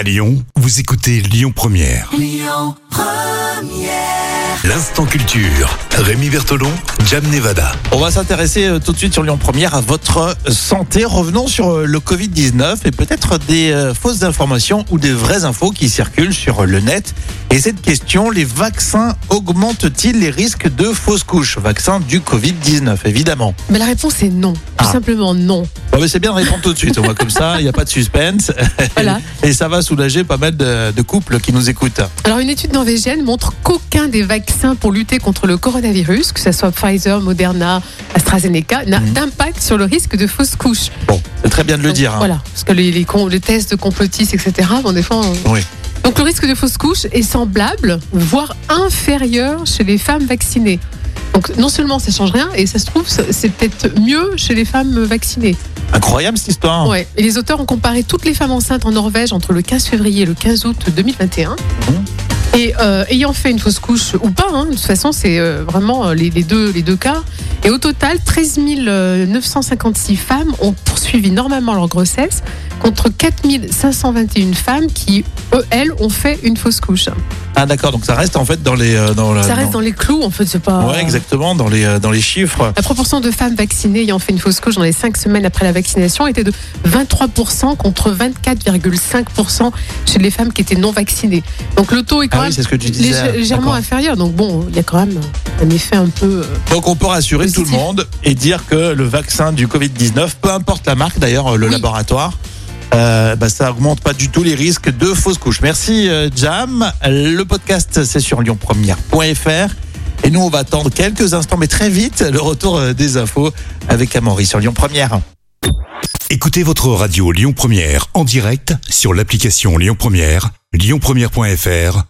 À Lyon, vous écoutez Lyon Première. L'instant culture. Rémi Bertolon, Jam Nevada. On va s'intéresser euh, tout de suite sur Lyon Première à votre santé. Revenons sur euh, le Covid-19 et peut-être des euh, fausses informations ou des vraies infos qui circulent sur le net. Et cette question, les vaccins augmentent-ils les risques de fausses couches? Vaccin du Covid-19, évidemment. Mais la réponse est non. Tout Ah. simplement non. Mais c'est bien de répondre tout de suite. On voit comme ça, il n'y a pas de suspense. Voilà. Et ça va soulager pas mal de, de couples qui nous écoutent. Alors, une étude norvégienne montre qu'aucun des vaccins pour lutter contre le coronavirus, que ce soit Pfizer, Moderna, AstraZeneca, n'a Mhm. d'impact sur le risque de fausses couches. Bon, c'est très bien de le Donc, dire. hein. Voilà. Parce que les, les, con- les tests de complotistes, etc., bon, des fois. on- Oui. Donc, le risque de fausses couches est semblable, voire inférieur chez les femmes vaccinées. Donc, non seulement ça change rien, et ça se trouve, c'est peut-être mieux chez les femmes vaccinées. Incroyable cette histoire. Ouais. Et les auteurs ont comparé toutes les femmes enceintes en Norvège entre le 15 février et le 15 août 2021. Et euh, ayant fait une fausse couche ou pas, hein, de toute façon, c'est euh, vraiment euh, les, les deux, les deux cas. Et au total, 13 956 femmes ont poursuivi normalement leur grossesse contre 4 521 femmes qui, eux, elles, ont fait une fausse couche. Ah d'accord, donc ça reste en fait dans les... euh, Dans la- Ça reste dans les clous, en fait, c'est pas. Ouais, exactement, dans les, euh, dans les chiffres. La proportion de femmes vaccinées ayant fait une fausse couche dans les 5 semaines après la vaccination était de 23% contre 24,5% chez les femmes qui étaient non vaccinées. Donc le taux est quand Oui, même c'est ce que tu disais. lég- légèrement inférieur. Donc bon, il y a quand même un effet un peu. euh, Donc on peut rassurer Positif. tout le monde et dire que le vaccin du Covid-19, peu importe la marque d'ailleurs, le Oui. laboratoire, euh, bah, ça augmente pas du tout les risques de fausses couches. Merci euh, Jam. Le podcast c'est sur lyonpremière.fr et nous on va attendre quelques instants mais très vite le retour euh, des infos avec Amaury sur Lyon Première. Écoutez votre radio Lyon Première en direct sur l'application Lyon Première, lyonpremière.fr